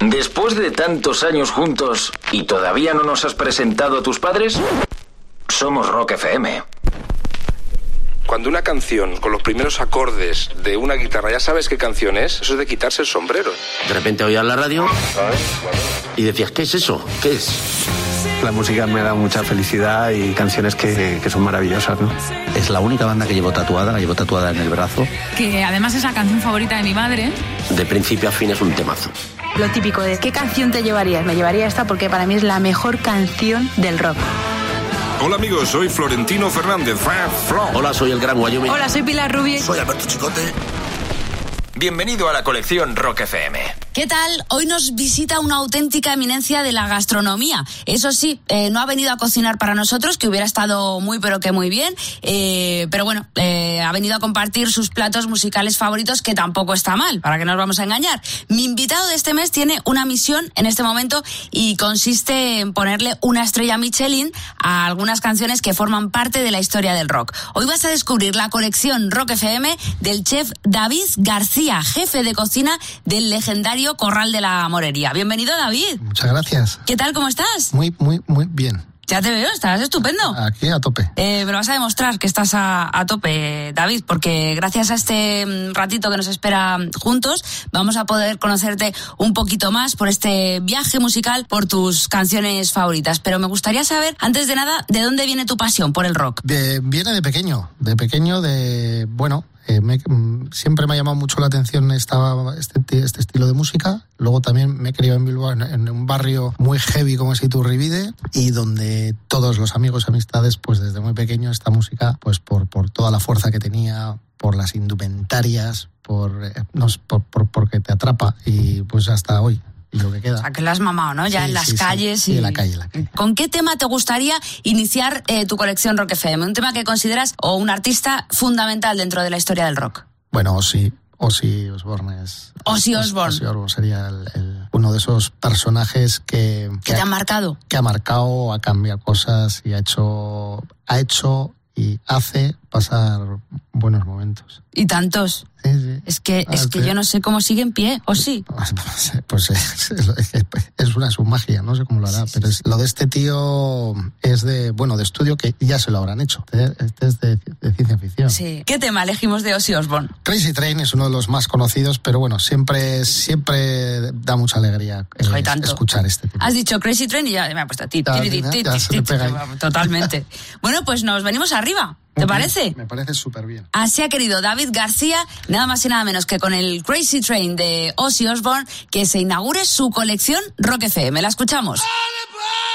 Después de tantos años juntos y todavía no nos has presentado a tus padres, somos Rock FM. Cuando una canción con los primeros acordes de una guitarra ya sabes qué canción es, eso es de quitarse el sombrero. De repente oías la radio y decías, ¿qué es eso? ¿Qué es? La música me da mucha felicidad y canciones que, que son maravillosas, ¿no? Es la única banda que llevo tatuada, la llevo tatuada en el brazo. Que además es la canción favorita de mi madre. De principio a fin es un temazo. Lo típico de ¿qué canción te llevarías? Me llevaría esta porque para mí es la mejor canción del rock. Hola amigos, soy Florentino Fernández. Hola, soy el Gran Wyoming. Hola, soy Pilar Rubio. Soy Alberto Chicote. Bienvenido a la colección Rock FM. ¿Qué tal? Hoy nos visita una auténtica eminencia de la gastronomía. Eso sí, eh, no ha venido a cocinar para nosotros, que hubiera estado muy pero que muy bien, eh, pero bueno, eh, ha venido a compartir sus platos musicales favoritos, que tampoco está mal, para que no nos vamos a engañar. Mi invitado de este mes tiene una misión en este momento y consiste en ponerle una estrella Michelin a algunas canciones que forman parte de la historia del rock. Hoy vas a descubrir la colección Rock FM del chef David García, jefe de cocina del legendario Corral de la Morería. Bienvenido, David. Muchas gracias. ¿Qué tal? ¿Cómo estás? Muy, muy, muy bien. Ya te veo, estás estupendo. Aquí a tope. Eh, me lo vas a demostrar que estás a, a tope, David, porque gracias a este mm, ratito que nos espera mm, juntos, vamos a poder conocerte un poquito más por este viaje musical, por tus canciones favoritas. Pero me gustaría saber, antes de nada, ¿de dónde viene tu pasión por el rock? De, viene de pequeño, de pequeño, de, bueno, eh, me- mm, siempre me ha llamado mucho la atención esta, este, este estilo de música. Luego también me he criado en Bilbao, en, en un barrio muy heavy como es Iturribide, y donde todos los amigos amistades, pues desde muy pequeño, esta música, pues por, por toda la fuerza que tenía, por las indumentarias, por, eh, no por, por- porque te atrapa, y pues hasta hoy, y lo que O queda. sea, que lo has mamado, ¿no? Ya Sí, en las sí, sí. calles. Sí, y... en la calle, en la calle. ¿Con qué tema te gustaría iniciar eh, tu colección Rock FM? Un tema que consideras o un artista fundamental dentro de la historia del rock. Bueno, Ozzy, Ozzy Osbourne es... Ozzy Osbourne. Ozzy Osbourne sería el- el- uno de esos personajes que, ¿Qué te ha marcado? que ha marcado, ha cambiado cosas y ha hecho, ha hecho y hace pasar buenos momentos. Y tantos. Sí, sí. Es que, Ah, es que sí. yo no sé cómo sigue en pie, ¿o sí? Pues es, es- es una su magia, no sé cómo lo hará, pero es, lo de este tío es de, bueno, de estudio que ya se lo habrán hecho. Este es de, de ciencia ficción. Sí. ¿Qué tema elegimos de Ozzy Osbourne? Crazy Train es uno de los más conocidos, pero bueno, siempre, siempre da mucha alegría eh, escuchar este tipo. Has dicho Crazy Train y ya me ha puesto Ya, ti. Totalmente. bueno, pues nos venimos arriba. ¿Te parece? Me parece súper bien. Así ha querido David García, nada más y nada menos que con el Crazy Train de Ozzy Osbourne, que se inaugure su colección Rock FM. La escuchamos. Thank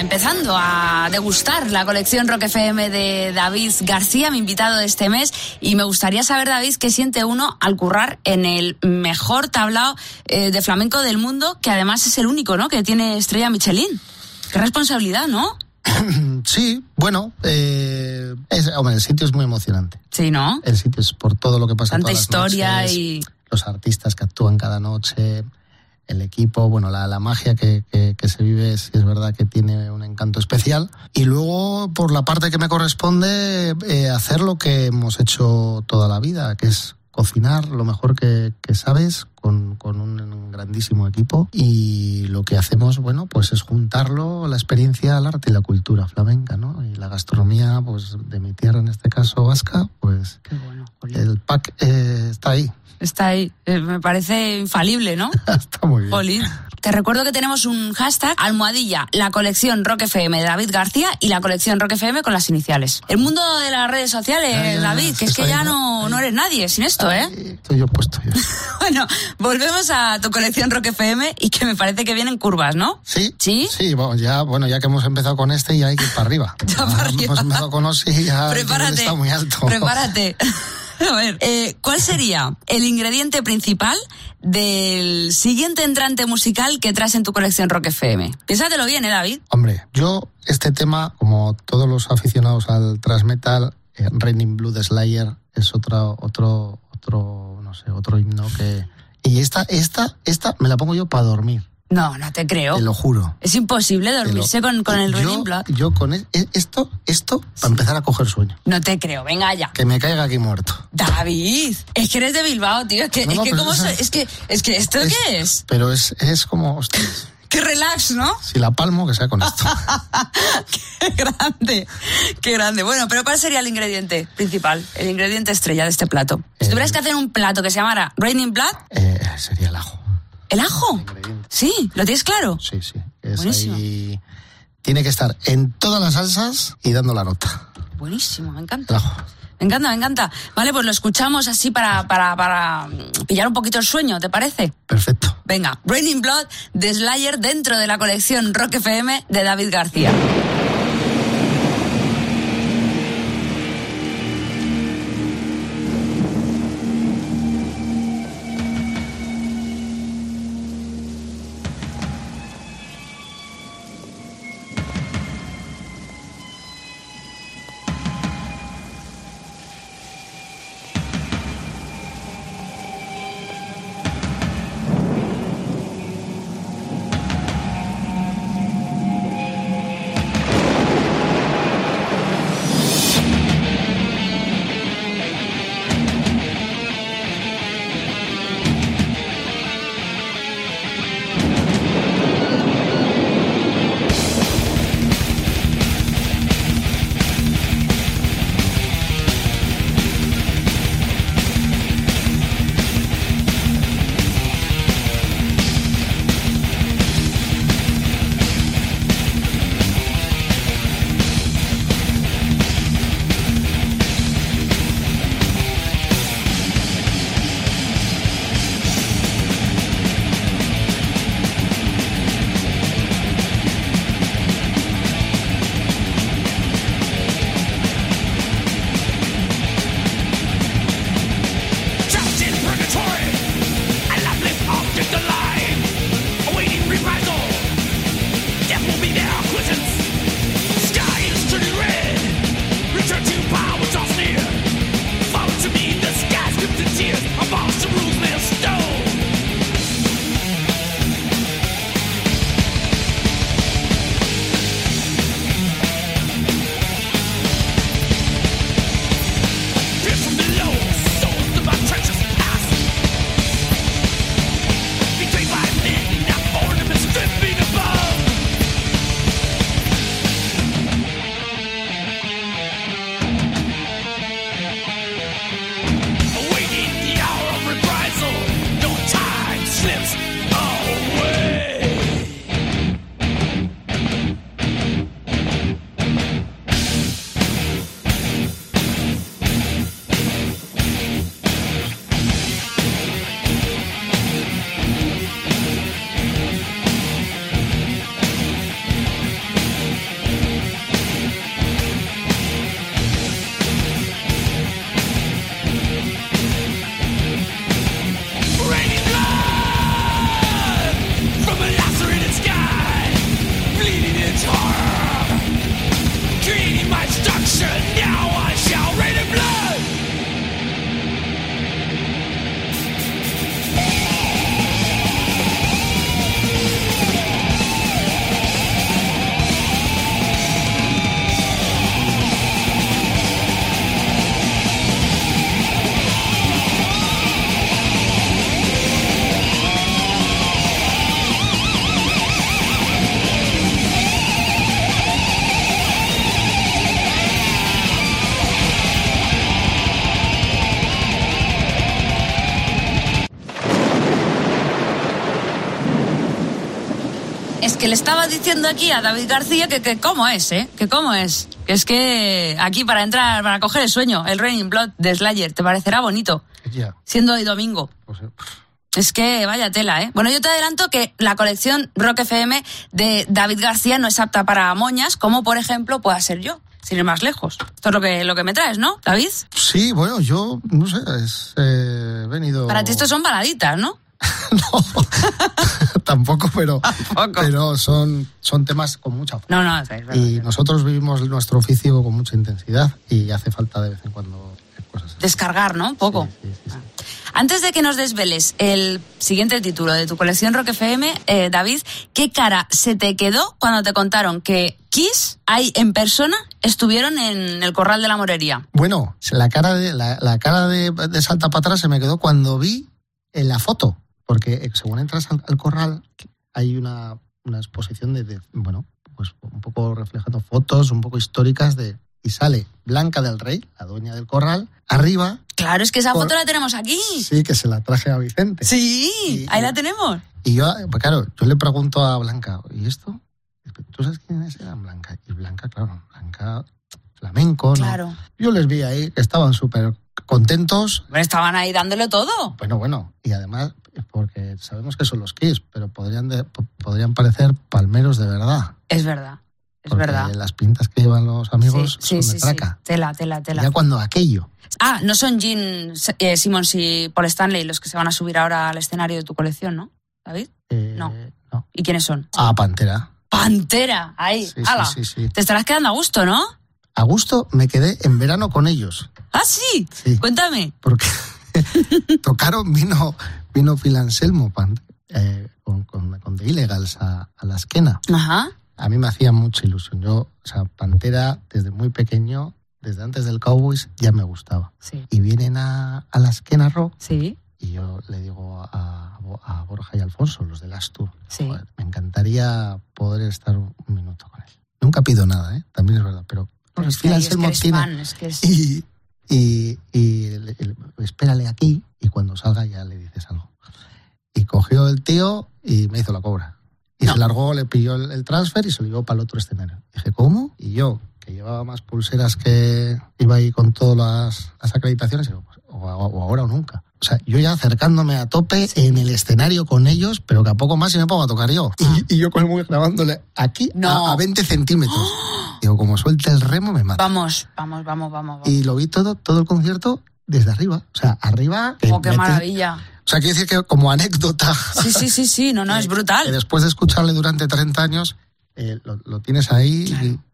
empezando a degustar la colección Rock FM de David García, mi invitado de este mes, y me gustaría saber, David, qué siente uno al currar en el mejor tablao eh, de flamenco del mundo, que además es el único, ¿no?, que tiene estrella Michelin. Qué responsabilidad, ¿no? Sí, bueno, eh, es, hombre, el sitio es muy emocionante. Sí, ¿no? El sitio es por todo lo que pasa. Tanta todas las historia noches, y... Los artistas que actúan cada noche, el equipo, bueno, la, la magia que, que- que se vive es, es verdad que tiene un encanto especial. Y luego, por la parte que me corresponde, eh, hacer lo que hemos hecho toda la vida, que es cocinar lo mejor que, que sabes con, con un grandísimo equipo y lo que hacemos, bueno, pues es juntarlo, la experiencia, al arte y la cultura flamenca, ¿no? Y la gastronomía, pues de mi tierra, en este caso vasca, pues Qué bueno, el pack eh, está ahí, Está ahí. Eh, me parece infalible, ¿no? está muy bien. Te recuerdo que tenemos un hashtag, almohadilla, la colección Rock FM de David García y la colección Rock FM con las iniciales. El mundo de las redes sociales, Ya, ya, ya, David, que es que ya ¿no? no, eres nadie sin esto, ¿eh? Estoy yo puesto ya. Bueno, volvemos a tu colección Rock FM y que me parece que vienen curvas, ¿no? Sí. ¿Sí? Sí, bueno, ya, bueno, ya que hemos empezado con este, ya hay que ir para arriba. Ya para arriba. Hemos empezado con Osi y ya está muy alto. Prepárate. A ver, eh, ¿cuál sería el ingrediente principal del siguiente entrante musical que traes en tu colección Rock FM? Piénsatelo bien, ¿eh, David? Hombre, yo este tema, como todos los aficionados al thrash metal, eh, Raining Blue de Slayer es otro, otro, otro, no sé, otro himno que... Y esta, esta, esta me la pongo yo para dormir, No, no te creo. te lo juro. Es imposible lo- dormirse con, con el yo, Raining Blood. Yo con e- e- esto, esto, para empezar a coger sueño. No te creo, venga ya. Que me caiga aquí muerto. David, es que eres de Bilbao, tío. Es que, No, es que, pero ¿cómo esa- se- es que, es que ¿esto Es- qué es? Pero es, es como, ostras, Qué relax, ¿no? si la palmo, que sea con esto. Qué grande, qué grande. Bueno, pero ¿cuál sería el ingrediente principal, el ingrediente estrella de este plato? Si Eh. tuvieras que hacer un plato que se llamara Raining Blood, Eh, sería el ajo. ¿El ajo? Sí, ¿lo tienes claro? Sí, sí. Es Buenísimo. ahí- Tiene que estar en todas las salsas y dando la nota. Buenísimo, me El encanta. ajo. Me encanta, me encanta. Vale, pues lo escuchamos así para, para, para pillar un poquito el sueño, ¿te parece? Perfecto. Venga, Raining Blood de Slayer dentro de la colección Rock FM de David García. Le estaba diciendo aquí a David García que, que cómo es, ¿eh? Que cómo es. Que es que aquí para entrar, para coger el sueño, el Raining Blood de Slayer, te parecerá bonito. Ya. Siendo hoy domingo. Es que vaya tela, ¿eh? Bueno, yo te adelanto que la colección Rock FM de David García no es apta para moñas, como por ejemplo pueda ser yo, sin ir más lejos. Esto es lo que, lo que me traes, ¿no, David? Sí, bueno, yo no sé, es, eh, he venido. Para ti esto son baladitas, ¿no? Tampoco, pero, pero son, son temas con mucha fuerza. No, no, es. Y nosotros vivimos nuestro oficio con mucha intensidad y hace falta de vez en cuando cosas. así. Descargar, ¿no? Un poco. Sí, sí, sí, sí. Antes de que nos desveles el siguiente título de tu colección Rock FM, eh, David, ¿qué cara se te quedó cuando te contaron que Kiss, ahí en persona, estuvieron en el Corral de la Morería? Bueno, la cara de, la, la cara de, de salta para atrás se me quedó cuando vi en la foto, porque eh, según entras al, al corral hay una, una exposición de, de, bueno, pues un poco reflejando fotos un poco históricas de y sale Blanca del Rey, la dueña del corral, arriba. Claro, es que esa Por- foto la tenemos aquí. Sí, que se la traje a Vicente. Sí, Y- ahí la tenemos. Y yo, pues claro, yo le pregunto a Blanca, ¿y esto? ¿Tú sabes quién es esa Blanca? Y Blanca, claro, Blanca flamenco, ¿no? Claro. Yo les vi ahí que estaban súper contentos. Hombre, Estaban ahí dándole todo. Bueno, bueno, y además, porque sabemos que son los Kiss, pero podrían, de- po- podrían parecer palmeros de verdad. Es verdad, es Porque verdad. las pintas que llevan los amigos sí, sí, son sí, de sí. traca. Tela, tela, tela. Ya cuando aquello, Ah, no son Gene eh, Simmons y Paul Stanley los que se van a subir ahora al escenario de tu colección, ¿no, David? eh, No. no. ¿Y quiénes son? a Pantera. Pantera, ahí, Sí, sí, ala. Te estarás quedando a gusto, ¿no? A gusto me quedé en verano con ellos. Ah, sí. Sí. Cuéntame. porque tocaron, vino, vino Phil Anselmo pan- eh, con, con, con The Illegals a, a la esquena. Ajá. A mí me hacía mucha ilusión. Yo, o sea, Pantera, desde muy pequeño, desde antes del Cowboys, ya me gustaba. Sí. Y vienen a, a la esquena rock Sí. y yo le digo a, a Borja y Alfonso, los de Last Tour, Sí. "Joder, me encantaría poder estar un, un minuto con él. Nunca pido nada, ¿eh? también es verdad, pero Pero es que, es que y, y, y le- le- espérale aquí y cuando salga ya le dices algo. Y cogió el tío y me hizo la cobra. Y No. se largó, le pilló el, el transfer y se lo llevó para el otro escenario. Dije, ¿cómo? Y yo, que llevaba más pulseras que iba ahí con todas las, las acreditaciones, digo, pues, o, o ahora o nunca. O sea, yo ya acercándome a tope en el escenario con ellos, pero que a poco más y me pongo a tocar yo. Y, y yo con el móvil grabándole aquí No. a, a 20 centímetros. Digo, como suelte el remo me mata. Vamos, vamos, vamos, vamos. vamos. Y lo vi todo, todo el concierto desde arriba. O sea, arriba. que Oh, qué maravilla. O sea, quiere decir que como anécdota. Sí, sí, sí, sí, no, no, es que brutal. después de escucharle durante 30 años, eh, lo, lo tienes ahí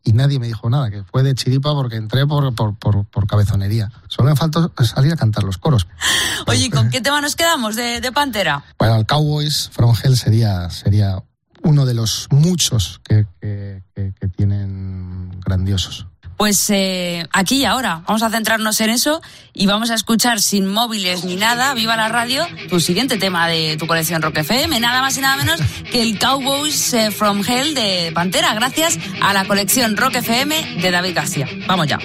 y, y nadie me dijo nada, que fue de chiripa porque entré por, por, por, por cabezonería. Solo me faltó salir a cantar los coros. Oye, ¿y ¿con qué tema nos quedamos de, de Pantera? Bueno, el Cowboys From Hell sería, sería uno de los muchos que, que, que- que tienen grandiosos. Pues eh, aquí y ahora, vamos a centrarnos en eso y vamos a escuchar sin móviles ni nada, viva la radio, tu siguiente tema de tu colección Rock FM, nada más y nada menos que el Cowboys eh, from Hell de Pantera, gracias a la colección Rock FM de David García. Vamos ya.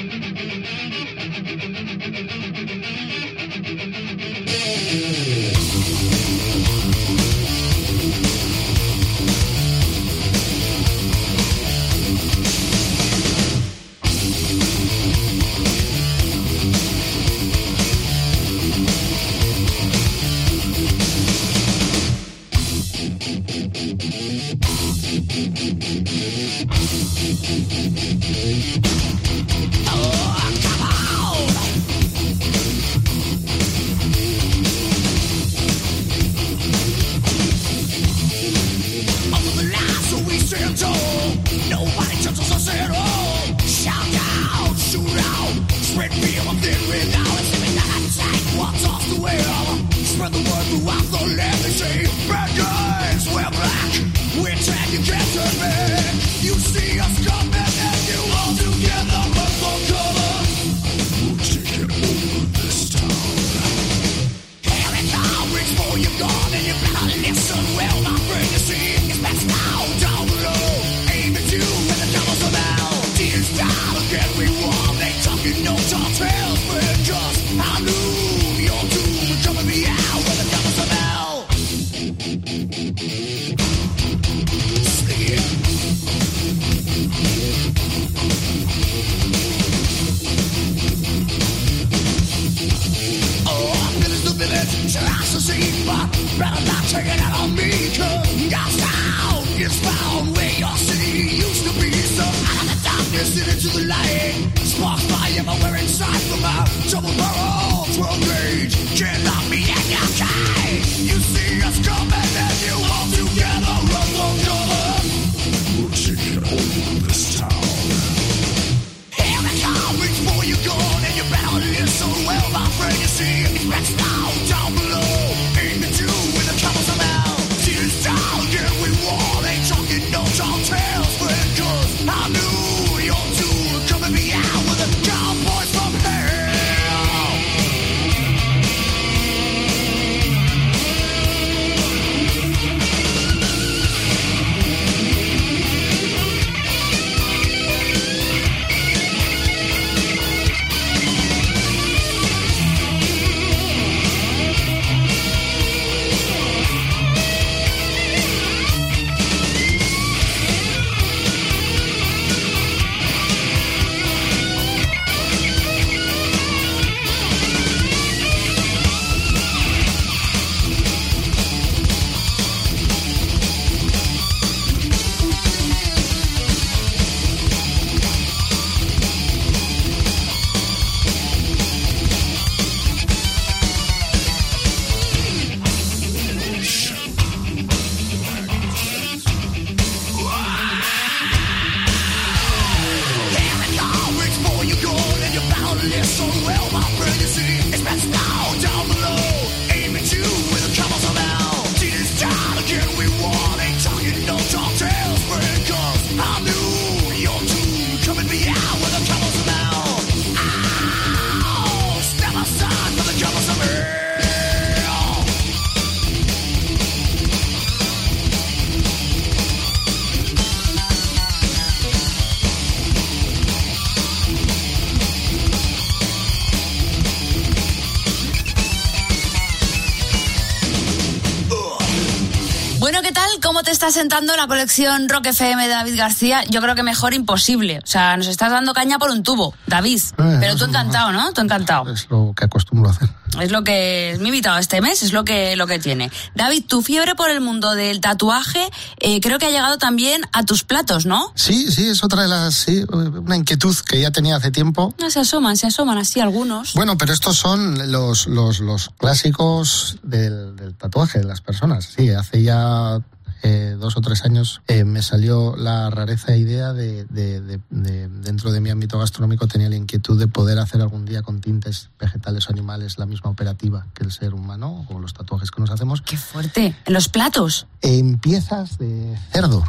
Está sentando la colección Rock FM de David García? Yo creo que mejor imposible. O sea, nos estás dando caña por un tubo, David. Eh, Pero tú encantado, ¿no? Tú encantado. Es lo que acostumbro a hacer. Es lo que es mi invitado este mes, es lo que, lo que tiene. David, tu fiebre por el mundo del tatuaje eh, creo que ha llegado también a tus platos, ¿no? Sí, sí, es otra de las, sí, una inquietud que ya tenía hace tiempo. No, se asoman, se asoman así algunos. Bueno, pero estos son los, los, los clásicos del, del tatuaje de las personas. Sí, hace ya eh, dos o tres años eh, me salió la rareza idea de, de- de- de- dentro de mi ámbito gastronómico tenía la inquietud de poder hacer algún día con tintes vegetales o animales la misma operativa que el ser humano o los tatuajes que nos hacemos. ¡Qué fuerte! En los platos. En piezas de cerdo.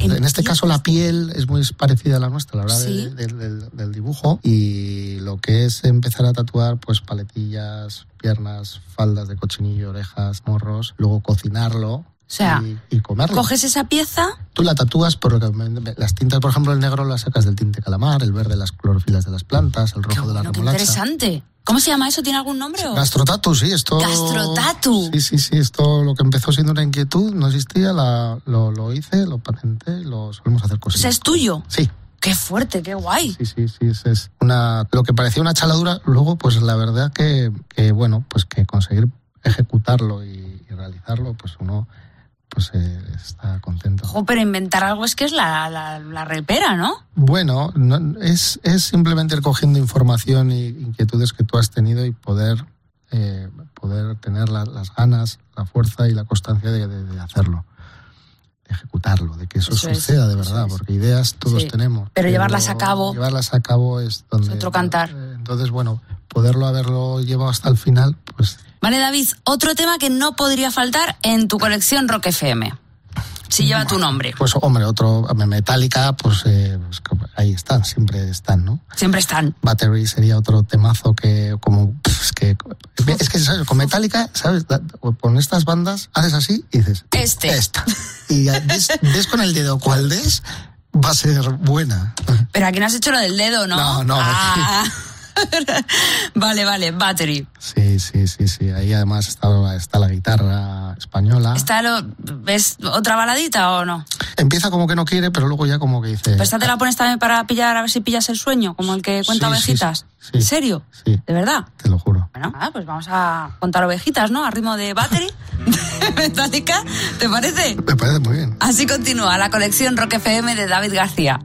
En, este caso la piel es muy parecida a la nuestra la de- de- del, del dibujo y lo que es empezar a tatuar pues paletillas, piernas, faldas de cochinillo, orejas, morros, luego cocinarlo O sea, y, y comerlo. coges esa pieza, Tú la tatúas porque me- las tintas, por ejemplo, el negro las sacas del tinte calamar, el verde las clorofilas de las plantas, el rojo de la bueno, qué remolacha. interesante. ¿Cómo se llama eso? ¿Tiene algún nombre? o? Gastrotatu, sí, esto. Gastrotatu. Sí, sí, sí, esto lo que empezó siendo una inquietud, no existía, la, lo, lo hice, lo patenté, lo solemos hacer O cosas. sea, es tuyo. Sí. Qué fuerte, qué guay. Sí, sí, sí, es, es una, lo que parecía una chaladura, luego pues la verdad que, que bueno, pues que conseguir ejecutarlo y, y realizarlo, pues uno pues eh, está contento. Ojo, pero inventar algo es que es la, la, la repera, ¿no? Bueno, no- es, es simplemente ir cogiendo información e inquietudes que tú has tenido y poder, eh, poder tener la- las ganas, la fuerza y la constancia de, de- de hacerlo, ejecutarlo, de que eso, Eso es, suceda de verdad, porque ideas todos Sí. tenemos. Pero llevarlas a cabo- Llevarlas a cabo es donde... otro cantar. eh, Entonces, bueno, poderlo haberlo llevado hasta el final, pues Vale, David, otro tema que no podría faltar en tu colección Rock FM. Si lleva tu nombre. Pues hombre, otro Metallica, pues, eh, pues, ahí están, siempre están, ¿no? Siempre están. Battery sería otro temazo que como es que es que ¿sabes? con Metallica, ¿sabes? Con estas bandas haces así y dices Este. esta y des con el dedo cuál des va a ser buena. Pero aquí no has hecho lo del dedo, ¿no? No, no. Ah. vale, vale, battery. Sí, sí, sí, sí. Ahí además está, está la guitarra española. ¿Está lo, ¿Ves otra baladita o no? Empieza como que no quiere, pero luego ya como que dice. Pero esta te la pones también para pillar, a ver si pillas el sueño, como el que cuenta Sí, sí, ovejitas. sí. ¿En serio? Sí. ¿De verdad? Te lo juro. Bueno, ah, pues vamos a contar ovejitas, ¿no? A ritmo de battery. Metallica, ¿te parece? Me parece muy bien. Así continúa la colección Rock FM de David García.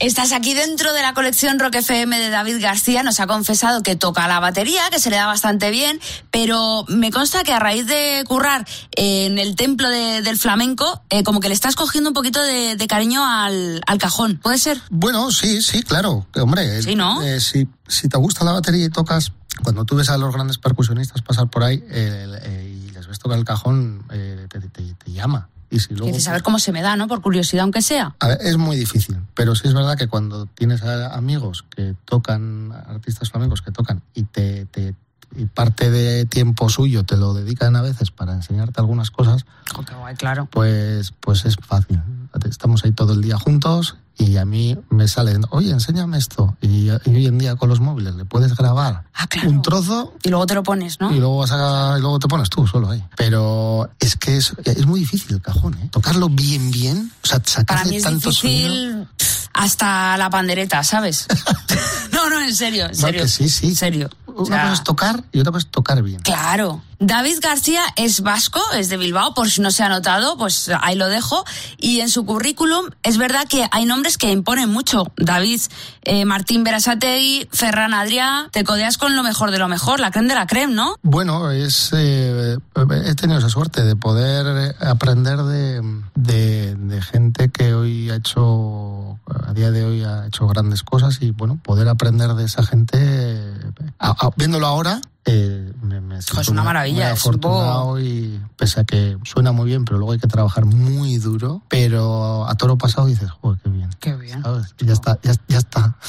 Estás aquí dentro de la colección Rock FM de David García. Nos ha confesado que toca la batería, que se le da bastante bien, pero me consta que a raíz de currar en el templo de- del flamenco, eh, como que le estás cogiendo un poquito de, de cariño al, al cajón. ¿Puede ser? Bueno, sí, sí, claro. Hombre, Sí, ¿no? eh, si, si te gusta la batería y tocas, cuando tú ves a los grandes percusionistas pasar por ahí eh, eh, y les ves tocar el cajón, eh, te, te- te llama. Y si luego, Quieres saber cómo se me da, ¿no? Por curiosidad, aunque sea. A ver, es muy difícil, pero sí es verdad que cuando tienes a- amigos que tocan, artistas flamencos que tocan y te, te- y parte de tiempo suyo te lo dedican a veces para enseñarte algunas cosas, Oh, qué guay, claro. pues, pues es fácil. Estamos ahí todo el día juntos y a mí me salen, oye, enséñame esto. Y, y hoy en día con los móviles le puedes grabar un trozo Y luego te lo pones, ¿no? y luego vas a, y luego te pones tú solo ahí. Pero es que es, es muy difícil el cajón, ¿eh? Tocarlo bien, bien, o sea, Para sacarle mí es tanto difícil hasta la pandereta, ¿sabes? no, no, en serio, en No, serio. que sí, sí. En serio. Una O sea, cosa es tocar y otra cosa es tocar bien. Claro. David García es vasco, es de Bilbao, por si no se ha notado, pues ahí lo dejo. Y en su currículum es verdad que hay nombres que imponen mucho. David, eh, Martín Berasategui, Ferran Adrià, te codeas con lo mejor de lo mejor, la creme de la creme, ¿no? Bueno, es, eh, he tenido esa suerte de poder aprender de, de, de gente que hoy ha hecho, a día de hoy ha hecho grandes cosas y bueno, poder aprender de esa gente, eh, a- a- viéndolo ahora, eh, me, me siento es una maravilla, muy es afortunado y pese a que suena muy bien, pero luego hay que trabajar muy duro, pero a toro pasado dices, joder, qué bien. Qué bien. ¿sabes? Y ya está, ya, ya está.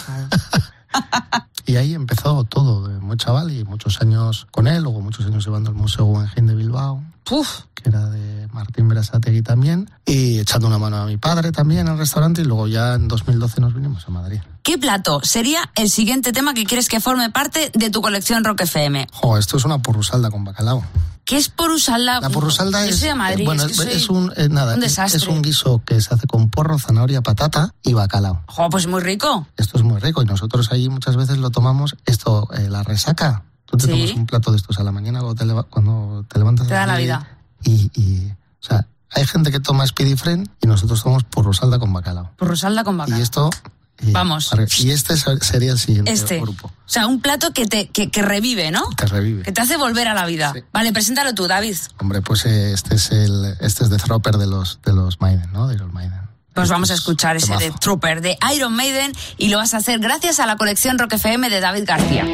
Y ahí empezó todo, de muy chaval y muchos años con él, luego muchos años llevando el Museo Guggenheim de Bilbao, que era de Martín Berasategui también, y echando una mano a mi padre también en el restaurante y luego ya en 2012 nos vinimos a Madrid. ¿Qué plato sería el siguiente tema que quieres que forme parte de tu colección Rock FM? Jo, esto es una porrusalda con bacalao. ¿Qué es porrusalda? La porrusalda Yo es, soy de Madrid, bueno, es, que soy es un eh, nada, un es- desastre. es un guiso que se hace con porro, zanahoria, patata y bacalao. Jo, pues muy rico. Esto es muy rico y nosotros ahí muchas veces lo tomamos esto eh, la resaca. Tú te Sí. tomas un plato de estos a la mañana cuando te, leva- cuando te levantas Te da la vida. Y, y, o sea, hay gente que toma Speedy Friend y nosotros tomamos porrosalda con bacalao. Porrusalda con bacalao. Y esto... y- Vamos. Y este ser- sería el siguiente Este. grupo. O sea, un plato que te que, que revive, ¿no? Te revive. Que te hace volver a la vida. Vale, preséntalo tú, David. Hombre, pues eh, este es el este es de Thropper de los de los Maiden, ¿no? De Iron Maiden. Pues vamos a escuchar ese de Trooper de Iron Maiden y lo vas a hacer gracias a la colección Rock FM de David García.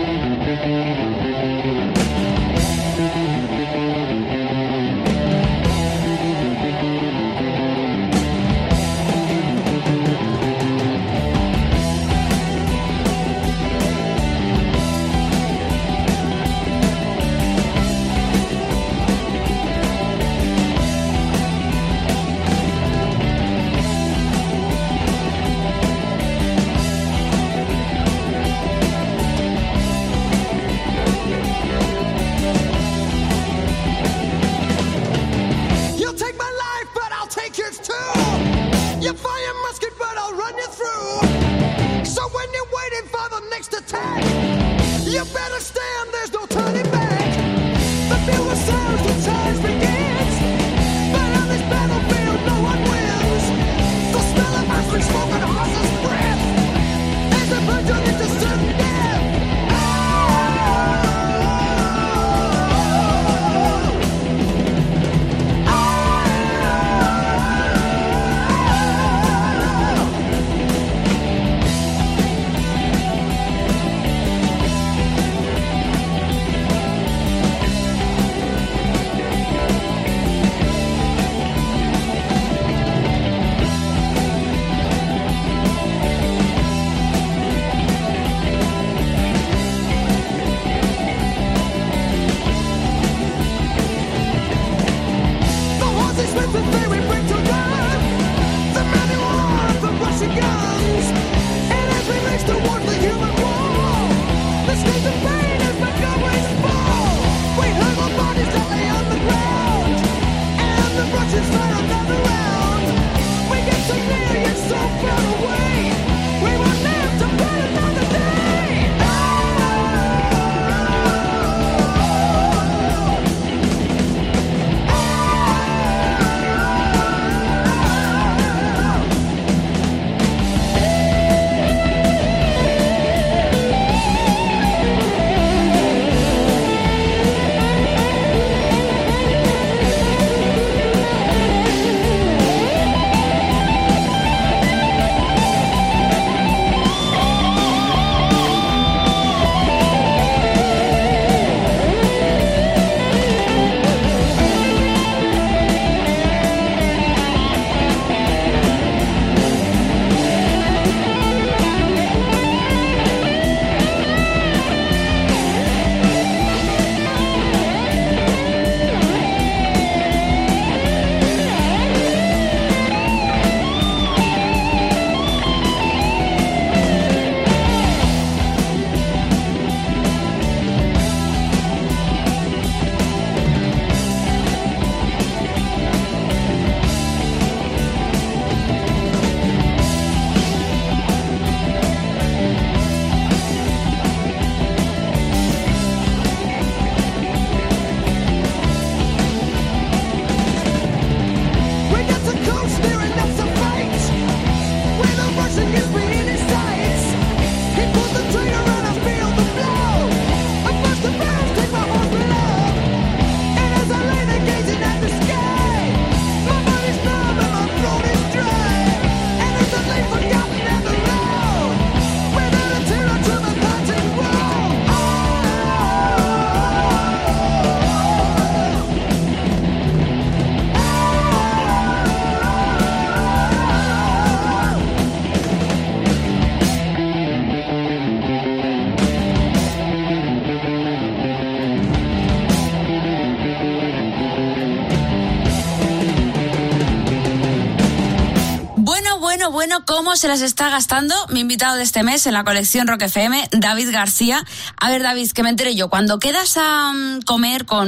¿Cómo se las está gastando mi invitado de este mes en la colección Rock FM, David García? A ver, David, que me enteré yo, cuando quedas a mm, comer con,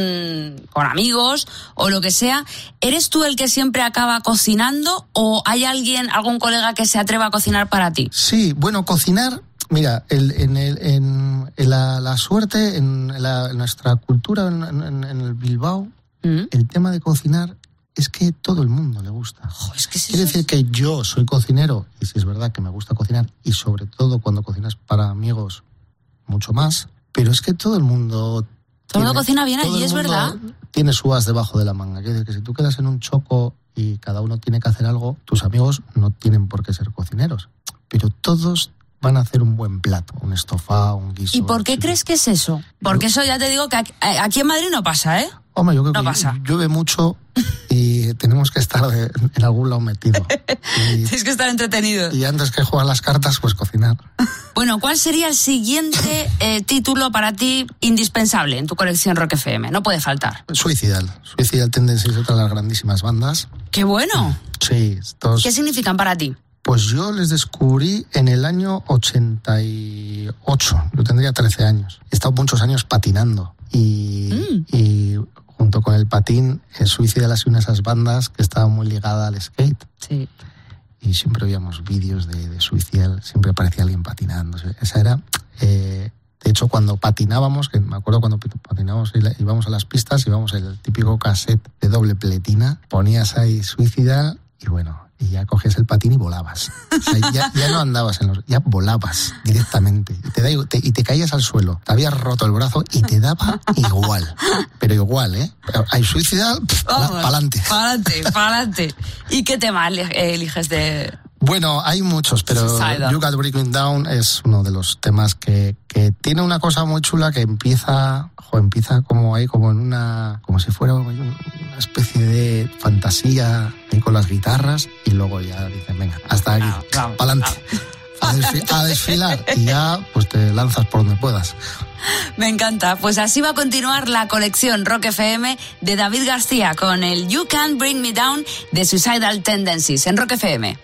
con amigos o lo que sea, ¿eres tú el que siempre acaba cocinando o hay alguien, algún colega que se atreva a cocinar para ti? Sí, bueno, cocinar, mira, el- en, el- en- en la, la suerte, en, la- en nuestra cultura, en, el Bilbao, el tema de cocinar es que todo el mundo le gusta. Quiere decir que yo soy cocinero, y si es verdad que me gusta cocinar, y sobre todo cuando cocinas para amigos, mucho más, pero es que todo el mundo... Todo el mundo cocina bien allí, es verdad. Tiene su as debajo de la manga. Quiere decir que si tú quedas en un choco y cada uno tiene que hacer algo, tus amigos no tienen por qué ser cocineros, pero todos van a hacer un buen plato, un estofado, un guiso. ¿Y por qué crees que es eso? Porque eso ya te digo que aquí, eh, aquí en Madrid no pasa, ¿eh? Hombre, yo creo No que pasa. llueve mucho y tenemos que estar de- en algún lado metido. Tienes que estar entretenido. Y antes que jugar las cartas, pues cocinar. Bueno, ¿cuál sería el siguiente eh, título para ti indispensable en tu colección Rock FM? No puede faltar. Suicidal. Suicidal Tendency es otra de las grandísimas bandas. ¡Qué bueno! Sí, estos, ¿Qué significan para ti? pues yo les descubrí en el año 88. Yo tendría 13 años. He estado muchos años patinando. Y, Mm. y junto con el patín, Suicidal ha sido una de esas bandas que estaba muy ligada al skate. Sí. Y siempre veíamos vídeos de, de Suicidal, siempre aparecía alguien patinando. Esa era. eh, de hecho, cuando patinábamos, que me acuerdo cuando patinábamos, íbamos a las pistas, íbamos el típico cassette de doble pletina, ponías ahí Suicidal y bueno, y ya cogías el patín y volabas. O sea, ya, ya no andabas en los. ya volabas directamente. Y te, da igu- te- y te caías al suelo. Te habías roto el brazo y te daba igual. Pero igual, ¿eh? Hay Suicidal, Vamos, pa'lante. Pa'lante, pa'lante. ¿Y qué tema eli- eliges de...? Bueno, hay muchos, pero. You Got Breaking Down es uno de los temas que, que tiene una cosa muy chula que empieza, jo, empieza como ahí, como en una, como si fuera una especie de fantasía ahí con las guitarras y luego ya dicen, venga, hasta aquí, pa'lante. A, desfi- a desfilar y ya pues te lanzas por donde puedas. Me encanta. Pues así va a continuar la colección Rock FM de David García con el You Can't Bring Me Down de Suicidal Tendencies en Rock FM.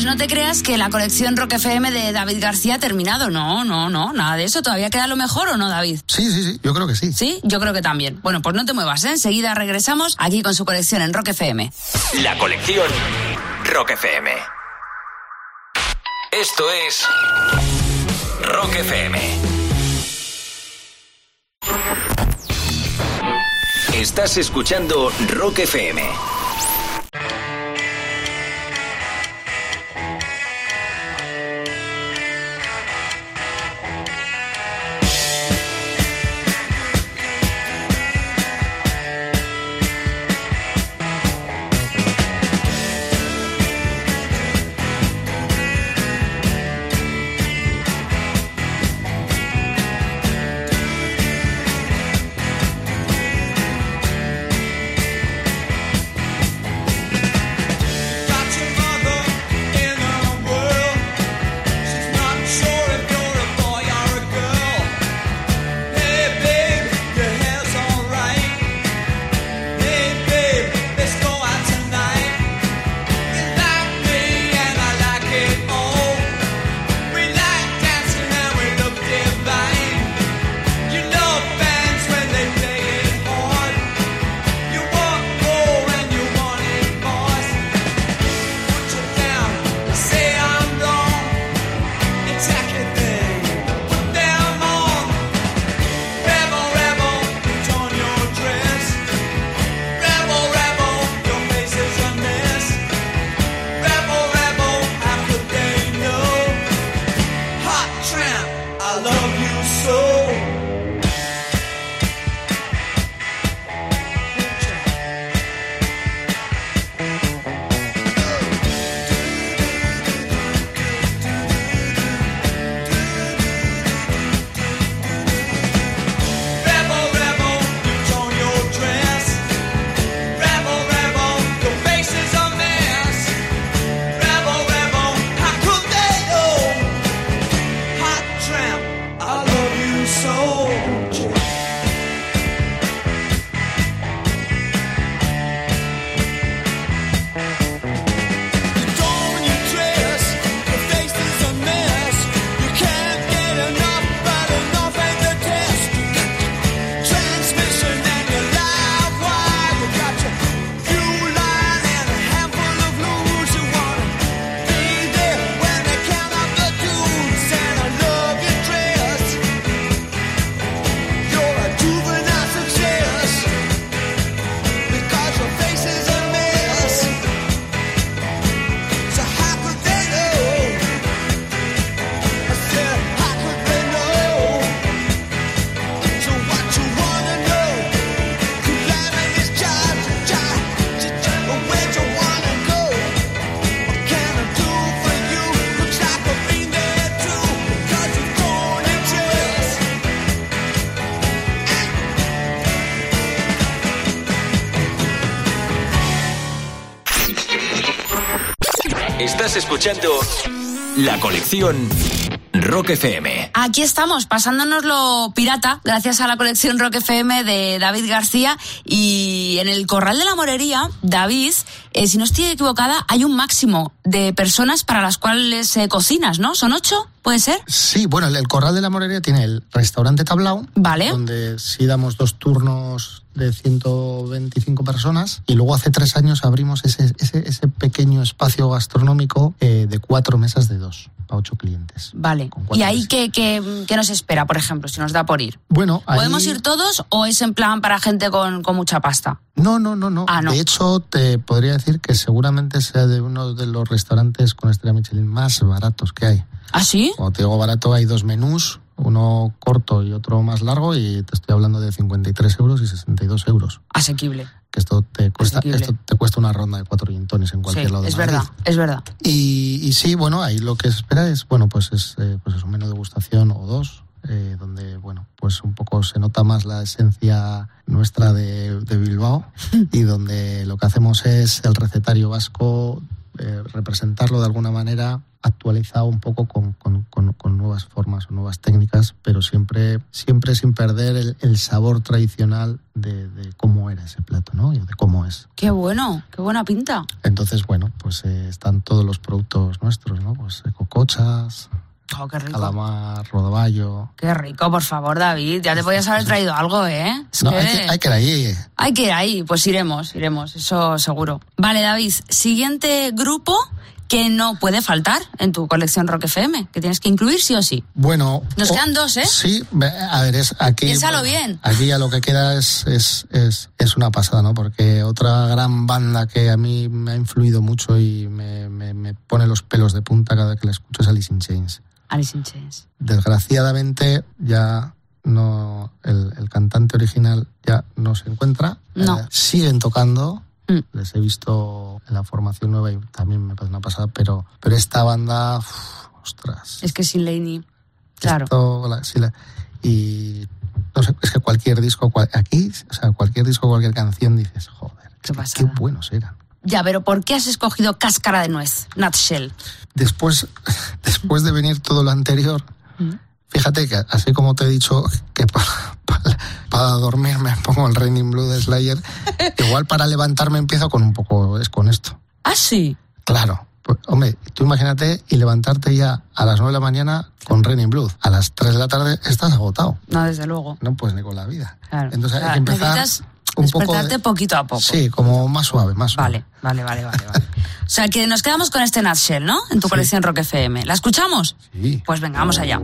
Pues no te creas que la colección Rock FM de David García ha terminado. No, no, no, nada de eso. ¿Todavía queda lo mejor o no, David? Sí, sí, sí, yo creo que sí. Sí, yo creo que también. Bueno, pues no te muevas, ¿eh? Enseguida regresamos aquí con su colección en Rock FM. La colección Rock FM. Esto es Rock FM. Estás escuchando Rock FM. Estás escuchando la colección Rock FM. Aquí estamos, pasándonoslo pirata, gracias a la colección Rock FM de David García. Y en el Corral de la Morería, David, eh, si no estoy equivocada, hay un máximo de personas para las cuales eh, cocinas, ¿no? ¿Son ocho? ¿Puede ser? Sí, bueno, el, el Corral de la Morería tiene el restaurante Tablao, Vale. donde sí damos dos turnos de 125 personas y luego hace tres años abrimos ese, ese, ese pequeño espacio gastronómico eh, de cuatro mesas de dos para ocho clientes. Vale. ¿Y ahí qué, qué, qué nos espera, por ejemplo, si nos da por ir? Bueno, ahí- ¿Podemos ir todos o es en plan para gente con, con mucha pasta? No, no, no, no. Ah, no. De hecho, te podría decir que seguramente sea de uno de los restaurantes con estrella Michelin más baratos que hay. ¿Ah, sí? Cuando te digo barato, hay dos menús, uno corto y otro más largo, y te estoy hablando de 53 euros y 62 euros. Asequible. Que esto te cuesta, Asequible. esto te cuesta una ronda de cuatro gin tonics en cualquier Sí, lado de es Madrid. verdad, es verdad. Y, y sí, bueno, ahí lo que se espera es, bueno, pues es, eh, pues es un menú de degustación o dos, eh, donde, bueno, pues un poco se nota más la esencia nuestra de, de Bilbao y donde lo que hacemos es el recetario vasco, eh, representarlo de alguna manera actualizado un poco con, con- con- nuevas formas o nuevas técnicas, pero siempre, siempre sin perder el, el sabor tradicional de, de cómo era ese plato, ¿no? Y de cómo es. Qué bueno, qué buena pinta. Entonces, bueno, pues eh, están todos los productos nuestros, ¿no? Pues eh, cocochas, Oh, qué rico. calamar, rodaballo. Qué rico, por favor, David. Ya te podías haber traído algo, ¿eh? Es No, que- hay que, hay que ir ahí. Hay que ir ahí, pues iremos, iremos, eso seguro. Vale, David, siguiente grupo que no puede faltar en tu colección Rock FM, que tienes que incluir sí o sí. Bueno. Nos o- quedan dos, ¿eh? Sí, a ver, es aquí. Piénsalo bien. Aquí ya lo que queda es, es, es, es una pasada, ¿no? Porque otra gran banda que a mí me ha influido mucho y me, me, me pone los pelos de punta cada vez que la escucho es Alice in Chains. Alice in Chains. Desgraciadamente ya no el, el cantante original ya no se encuentra. No. Eh, siguen tocando. Mm. Les he visto en la formación nueva y también me parece una pasada, pero, pero esta banda, uf, ostras. Es que sin Laney, claro. Esto, la- sí, la- y no sé, es que cualquier disco, cual- aquí, o sea, cualquier disco, cualquier canción dices, joder, Qué qué buenos eran. Ya, pero ¿por qué has escogido Cáscara de Nuez, Nutshell? Después, después de venir todo lo anterior, Mm. Fíjate que así como te he dicho que para, para, para dormir me pongo el Raining Blue de Slayer, igual para levantarme empiezo con un poco, es con esto. Ah, sí. Claro. Pues, hombre, tú imagínate y levantarte ya a las 9 de la mañana con Raining Blue. A las 3 de la tarde estás agotado. No, desde luego. No puedes ni con la vida. Claro. Entonces hay que empezar necesitas un poco de- poquito a poco. Sí, como más suave, más suave. Vale, vale, vale, vale. vale. o sea, que nos quedamos con este Nutshell, ¿no? En tu colección Rock FM. ¿La escuchamos? Sí. Pues venga, vamos allá.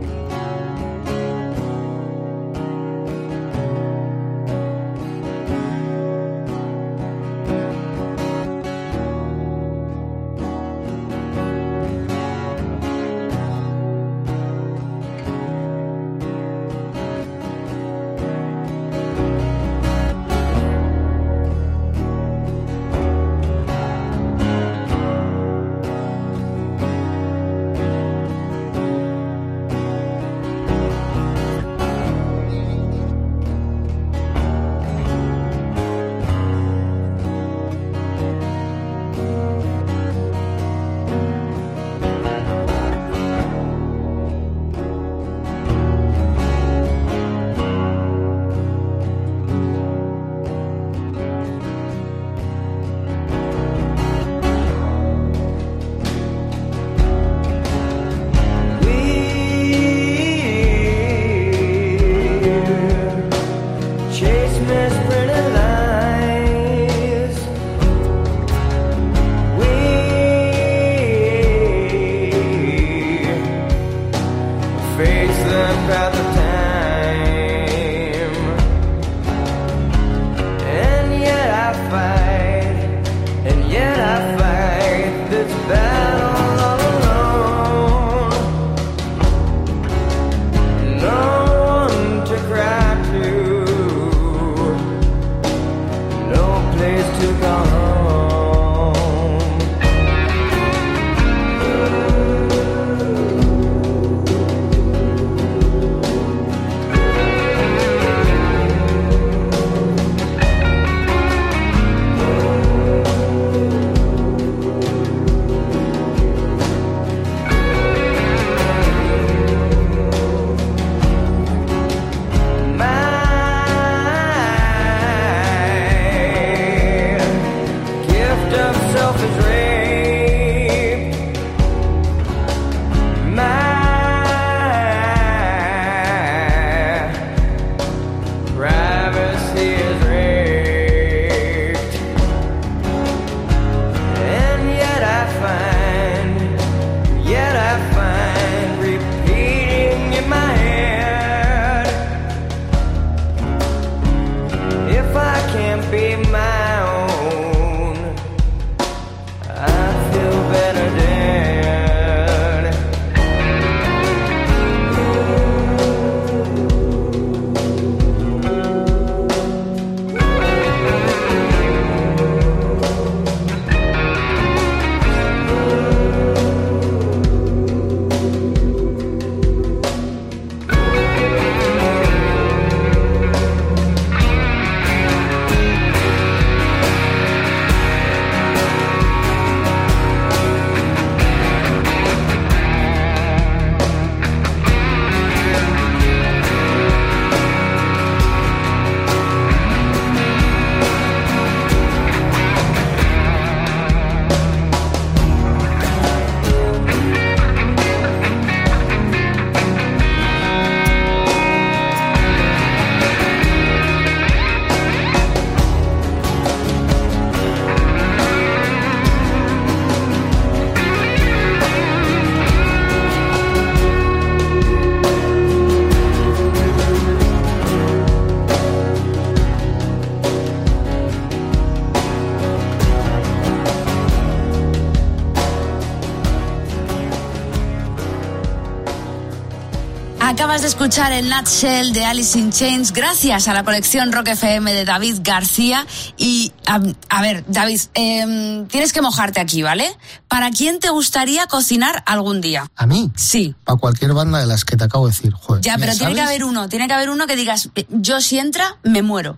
Acabas de escuchar el Nutshell de Alice in Chains gracias a la colección Rock FM de David García. Y a, a ver, David, eh, tienes que mojarte aquí, ¿vale? ¿Para quién te gustaría cocinar algún día? ¿A mí? Sí. Para cualquier banda de las que te acabo de decir. Joder, Ya, pero tiene que haber uno, tiene que haber uno que digas, yo si entra, me muero.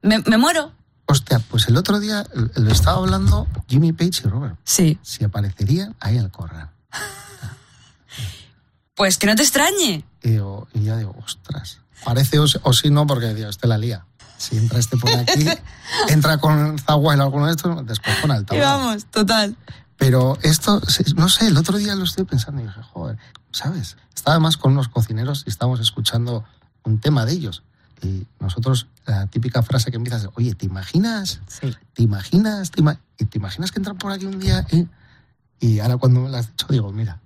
Me, me muero. Hostia, pues el otro día eh, lo estaba hablando Jimmy Page y Robert. Sí. Si aparecerían ahí el corral. Pues que no te extrañe. Y, digo, y ya digo, ostras. Parece o, si- o si no, porque digo, este la lía. Si entra este por aquí, entra con Zawal o alguno de estos, descojona el Y tablao. vamos, total. Pero esto, no sé, el otro día lo estoy pensando y dije, joder, ¿sabes? Estaba además con unos cocineros y estábamos escuchando un tema de ellos. Y nosotros, la típica frase que empiezas, oye, ¿te imaginas? Sí. ¿Te imaginas? ¿Te, ima- y ¿te imaginas que entran por aquí un día? eh? Y ahora cuando me lo has dicho, digo, mira,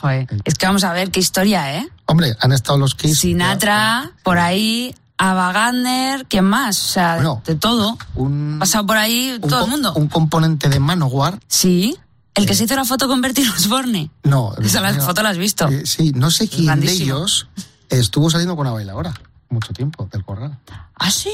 Joder. Es que vamos a ver qué historia, ¿eh? hombre, han estado los Kiss. Sinatra, por ahí, Ava Gardner, ¿quién más? O sea, Bueno, de todo. Un, pasado por ahí un todo el mundo. Un componente de Manowar. Sí. El que se hizo la foto con Bertie Osborne. No. Esa la foto la has visto. eh, sí, no sé quién de ellos estuvo saliendo con una bailadora mucho tiempo del corral. ¿Ah, sí?